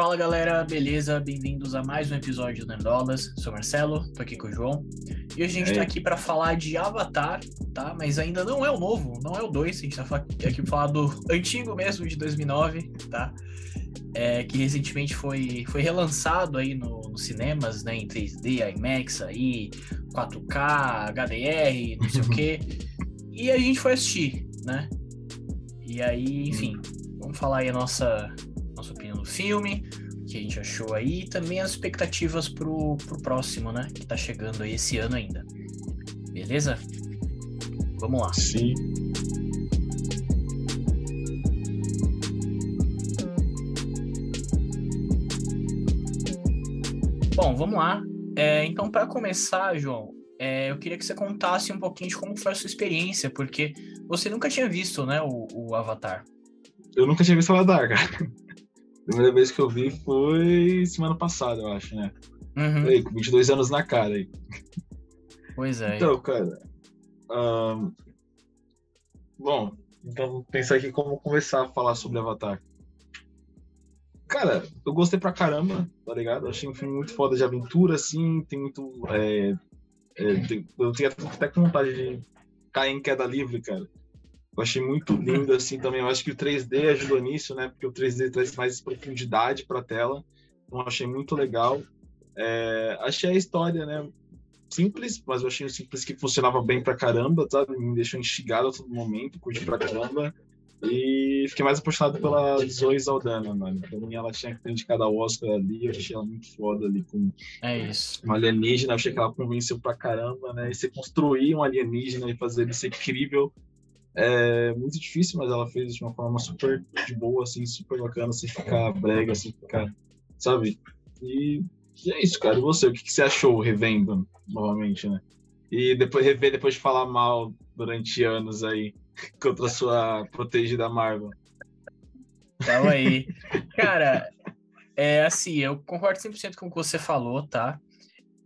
Fala galera, beleza? Bem-vindos a mais um episódio do Nerdolas. Sou Marcelo, tô aqui com o João. E hoje a gente tá aqui para falar de Avatar, tá? Mas ainda não é o novo, não é o 2, a gente tá aqui pra falar do antigo mesmo, de 2009, tá? É, que recentemente foi, foi relançado aí no, nos cinemas, né? Em 3D, IMAX aí, 4K, HDR, não sei o quê. E a gente foi assistir, né? E aí, enfim, vamos falar aí a nossa nossa opinião do filme, o que a gente achou aí, e também as expectativas pro, pro próximo, né? Que tá chegando aí esse ano ainda. Beleza? Vamos lá. Sim. Bom, vamos lá. É, então, para começar, João, é, eu queria que você contasse um pouquinho de como foi a sua experiência, porque você nunca tinha visto, né, o, o Avatar. Eu nunca tinha visto o Avatar, cara. A primeira vez que eu vi foi semana passada, eu acho, né? Uhum. Aí, com 22 anos na cara aí. Pois é. Então, cara. Um... Bom, então pensar aqui como começar a falar sobre Avatar. Cara, eu gostei pra caramba, tá ligado? achei um filme muito foda de aventura, assim, tem muito. É, é, tem, eu tinha até com vontade de cair em queda livre, cara. Eu achei muito lindo assim também. Eu acho que o 3D ajudou nisso, né? Porque o 3D traz mais profundidade para a tela. Então eu achei muito legal. É, achei a história, né? Simples, mas eu achei simples que funcionava bem pra caramba, sabe? Me deixou instigado a todo momento, curti pra caramba. E fiquei mais apaixonado pela Zoe Saldana, mano. Pra mim, ela tinha que ter indicado a Oscar ali. Eu achei ela muito foda ali com é isso. uma alienígena. Eu achei que ela convenceu pra caramba, né? E você construir um alienígena e fazer ele ser crível é muito difícil, mas ela fez de uma forma super de boa, assim, super bacana, sem ficar brega, sem ficar, sabe? E, e é isso, cara. E você, o que, que você achou revendo novamente, né? E depois rever depois de falar mal durante anos aí contra a sua protegida Marvel. Calma aí. Cara, é assim, eu concordo 100% com o que você falou, tá?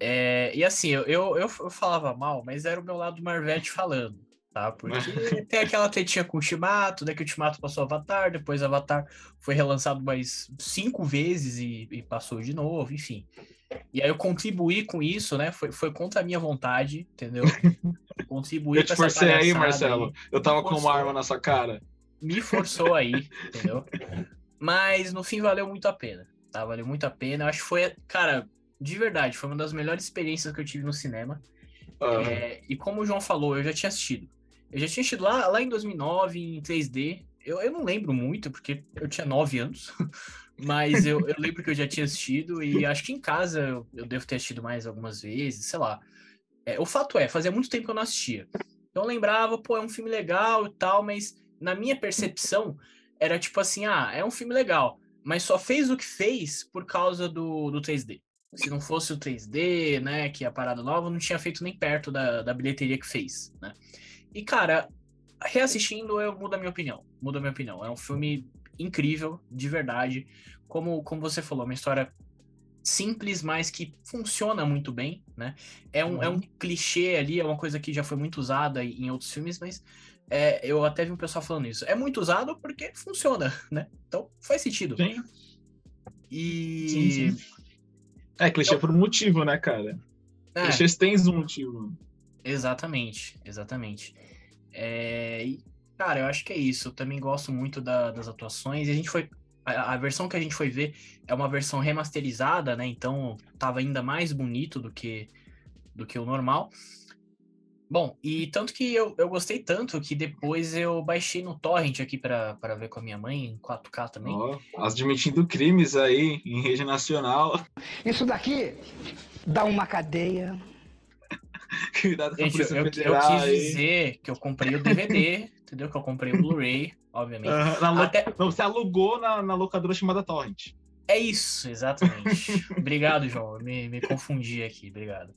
É, e assim, eu, eu, eu, falava mal, mas era o meu lado Marvete falando tá? Porque tem aquela tetinha com o Ultimato, né? Que o Ultimato passou Avatar, depois Avatar foi relançado mais cinco vezes e, e passou de novo, enfim. E aí eu contribuí com isso, né? Foi, foi contra a minha vontade, entendeu? Contribuí Eu te forcei aí, Marcelo. Aí. Eu tava com uma arma na sua cara. Me forçou aí, entendeu? Mas no fim valeu muito a pena, tá? Valeu muito a pena. Eu acho que foi, cara, de verdade, foi uma das melhores experiências que eu tive no cinema. Uhum. É, e como o João falou, eu já tinha assistido. Eu já tinha assistido lá, lá em 2009, em 3D. Eu, eu não lembro muito, porque eu tinha 9 anos. Mas eu, eu lembro que eu já tinha assistido. E acho que em casa eu, eu devo ter assistido mais algumas vezes, sei lá. É, o fato é, fazia muito tempo que eu não assistia. Então eu lembrava, pô, é um filme legal e tal, mas na minha percepção era tipo assim, ah, é um filme legal, mas só fez o que fez por causa do, do 3D. Se não fosse o 3D, né, que é a parada nova, não tinha feito nem perto da, da bilheteria que fez, né? E, cara, reassistindo, eu mudo a minha opinião. Muda a minha opinião. É um filme incrível, de verdade. Como, como você falou, uma história simples, mas que funciona muito bem, né? É um, uhum. é um uhum. clichê ali, é uma coisa que já foi muito usada em outros filmes, mas é, eu até vi um pessoal falando isso. É muito usado porque funciona, né? Então faz sentido. Sim. E. Sim, sim. É, clichê por um motivo, né, cara? É. Clichês têm um motivo. Exatamente, exatamente. É, e, cara, eu acho que é isso. Eu também gosto muito da, das atuações. E a gente foi. A, a, versão que a gente foi ver é uma versão remasterizada, né? Então tava ainda mais bonito do que, do que o normal. Bom, e tanto que eu, eu gostei tanto que depois eu baixei no Torrent aqui para ver com a minha mãe, em 4K também. Oh, admitindo crimes aí em rede nacional. Isso daqui dá uma cadeia. Cuidado com Gente, a eu, eu, eu quis dizer que eu comprei o DVD, entendeu? Que eu comprei o Blu-ray, obviamente. Uh, Até... Você alugou na, na locadora chamada Torrent. É isso, exatamente. obrigado, João. Eu me, me confundi aqui, obrigado.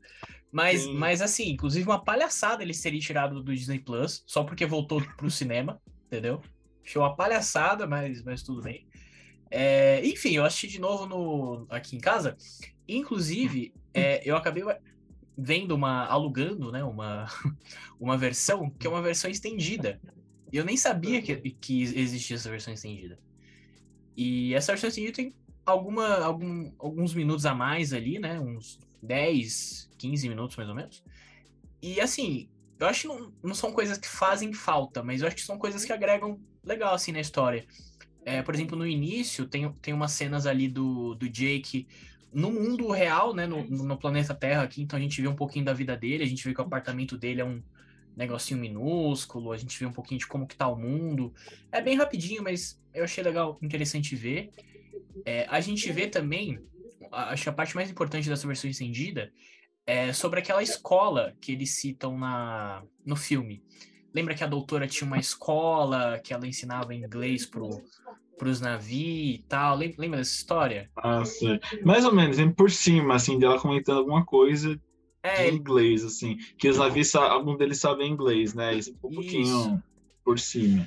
Mas, mas assim, inclusive uma palhaçada eles terem tirado do Disney Plus, só porque voltou pro cinema, entendeu? Achei uma palhaçada, mas, mas tudo bem. É, enfim, eu assisti de novo no, aqui em casa. Inclusive, é, eu acabei vendo uma alugando, né, uma uma versão que é uma versão estendida. E eu nem sabia que, que existia essa versão estendida. E essa versão estendida tem alguma, algum, alguns minutos a mais ali, né? Uns 10, 15 minutos mais ou menos. E assim, eu acho que não, não são coisas que fazem falta, mas eu acho que são coisas que agregam legal assim na história. É, por exemplo, no início tem, tem umas cenas ali do, do Jake no mundo real, né? No, no planeta Terra aqui, então a gente vê um pouquinho da vida dele, a gente vê que o apartamento dele é um negocinho minúsculo, a gente vê um pouquinho de como que tá o mundo. É bem rapidinho, mas eu achei legal, interessante ver. É, a gente vê também, acho que a parte mais importante dessa versão estendida é sobre aquela escola que eles citam na, no filme. Lembra que a doutora tinha uma escola que ela ensinava inglês pro, pros navios e tal? Lembra, dessa história? Ah, sim. Mais ou menos, por cima, assim, dela comentando alguma coisa é, em inglês, assim. Que os navios, algum deles sabem inglês, né? Isso um pouquinho Isso. por cima.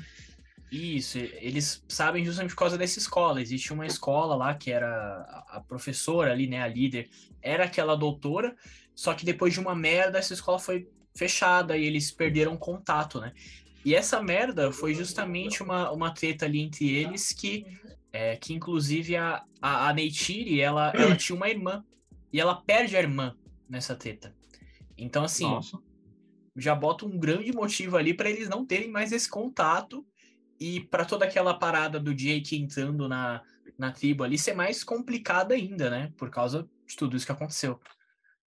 Isso, eles sabem justamente por causa dessa escola. Existe uma escola lá que era a professora ali, né, a líder, era aquela doutora, só que depois de uma merda, essa escola foi fechada e eles perderam contato, né? E essa merda foi justamente uma, uma treta ali entre eles que, é, que inclusive a, a, a Neytiri, ela, ela tinha uma irmã e ela perde a irmã nessa treta. Então, assim, Nossa. já bota um grande motivo ali para eles não terem mais esse contato e para toda aquela parada do Jake entrando na, na tribo ali ser mais complicada ainda, né? Por causa de tudo isso que aconteceu.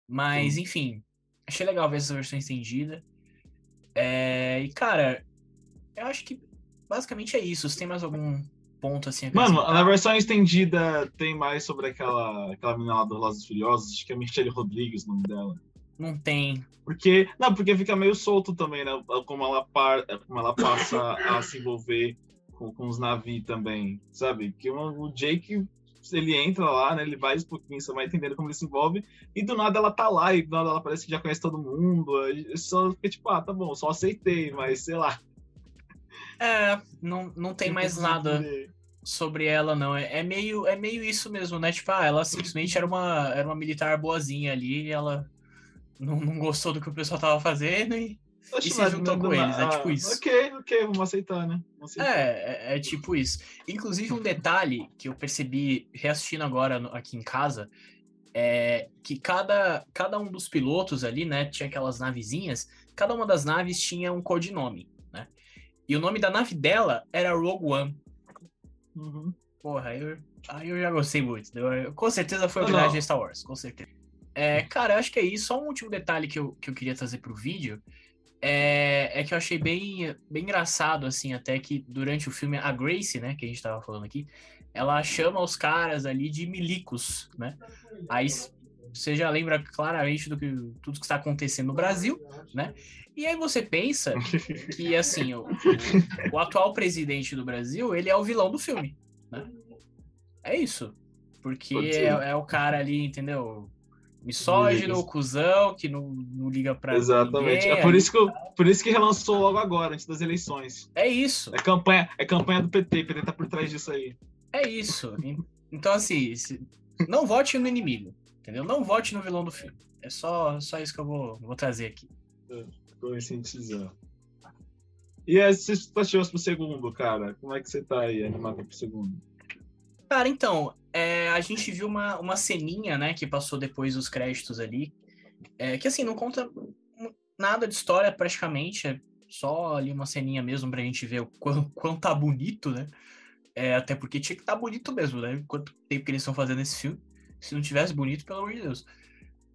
Mas, Sim. enfim, achei legal ver essa versão estendida. É, e, cara, eu acho que basicamente é isso. Tem mais algum ponto assim? Mano, na versão estendida tem mais sobre aquela, aquela menina lá do Velozes Furiosos, acho que é Michelle Rodrigues o nome dela. Não tem. Porque, não, porque fica meio solto também, né? Como ela, par, como ela passa a se envolver com, com os navios também, sabe? Que o Jake, ele entra lá, né? Ele vai um pouquinho, você vai entendendo como ele se envolve, e do nada ela tá lá, e do nada ela parece que já conhece todo mundo. Só fica tipo, ah, tá bom, só aceitei, mas sei lá. É, não, não tem mais nada sobre ela, não. É, é, meio, é meio isso mesmo, né? Tipo, ah, ela simplesmente era uma, era uma militar boazinha ali, ela não, não gostou do que o pessoal tava fazendo e, e se juntou com eles. É tipo isso. Ok, ok, vamos aceitar, né? Vamos aceitar. É, é, é, tipo isso. Inclusive, um detalhe que eu percebi reassistindo agora aqui em casa é que cada, cada um dos pilotos ali, né, tinha aquelas navezinhas, cada uma das naves tinha um codinome, né? E o nome da nave dela era Rogue One. Uhum. Porra, eu, aí eu já gostei muito. Eu, com certeza foi homenagem a Star Wars, com certeza. É, cara, acho que é isso. Só um último detalhe que eu, que eu queria trazer pro vídeo é, é que eu achei bem, bem engraçado, assim, até que durante o filme, a Grace, né, que a gente tava falando aqui, ela chama os caras ali de milicos, né? Aí você já lembra claramente do que tudo que está acontecendo no Brasil, né? E aí você pensa que, assim, o, o, atual presidente do Brasil, ele é o vilão do filme, né? É isso. Porque é, é, o cara ali, entendeu? Misógino, cuzão, que não, não liga pra Exatamente. Ninguém, é por isso, que eu, por isso que relançou logo agora, antes das eleições. É isso. É campanha, é campanha do PT, o PT tá por trás disso aí. É isso. Então, assim, não vote no inimigo, entendeu? Não vote no vilão do filme. É só, só isso que eu vou, vou trazer aqui. É, conscientizar. E as expectativas pro segundo, cara? Como é que você tá aí animado pro segundo? Cara, então, é, a gente viu uma, uma ceninha, né, que passou depois dos créditos ali, é, que assim, não conta nada de história praticamente, é só ali uma ceninha mesmo pra gente ver o quão, quão tá bonito, né? É, até porque tinha que estar tá bonito mesmo, né? Quanto tempo que eles estão fazendo esse filme. Se não tivesse bonito, pelo amor de Deus.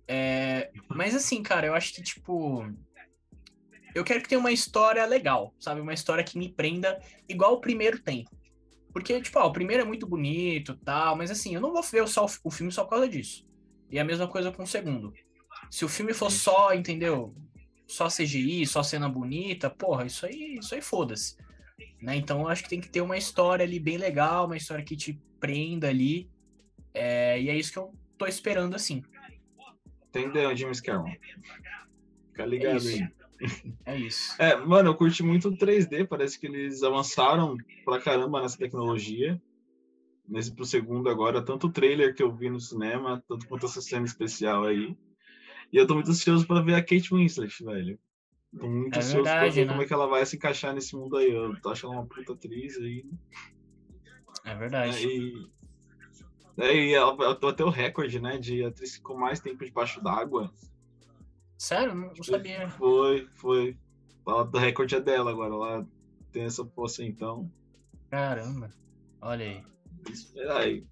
É, mas assim, cara, eu acho que, tipo. Eu quero que tenha uma história legal, sabe? Uma história que me prenda, igual o primeiro tem. Porque, tipo, ó, o primeiro é muito bonito tal, mas assim, eu não vou ver só o filme só por causa disso. E a mesma coisa com o segundo. Se o filme for só, entendeu? Só CGI, só cena bonita, porra, isso aí, isso aí foda-se. Né? Então eu acho que tem que ter uma história ali bem legal, uma história que te prenda ali. É, e é isso que eu tô esperando, assim. Entendeu, James Cameron? Fica ligado é aí. É isso. É, mano, eu curti muito o 3D, parece que eles avançaram pra caramba nessa tecnologia. Nesse pro segundo agora, tanto o trailer que eu vi no cinema, tanto quanto essa cena especial aí. E eu tô muito ansioso pra ver a Kate Winslet, velho. Tô muito é ansioso verdade, pra ver né? como é que ela vai se encaixar nesse mundo aí. Eu tô achando uma puta atriz aí. É verdade. É, e... É, e ela bateu até o recorde, né? De atriz com mais tempo debaixo d'água. Sério? Não, não sabia. Foi, foi. O recorde é dela agora. Ela tem essa poça então. Caramba. Olha aí. Espera aí.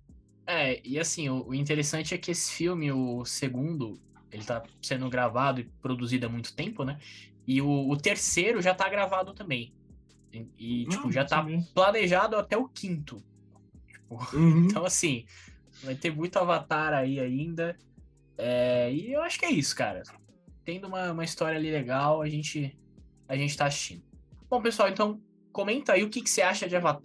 É, e assim, o, o, interessante é que esse filme, o segundo, ele tá sendo gravado e produzido há muito tempo, né? E o, o terceiro já tá gravado também. E, e tipo, já tá planejado até o quinto. Tipo, uhum. Então, assim, vai ter muito avatar aí ainda. É, e eu acho que é isso, cara. Tendo uma, uma história ali legal, a gente, a gente tá assistindo. Bom, pessoal, então comenta aí o que, que você acha de Avatar.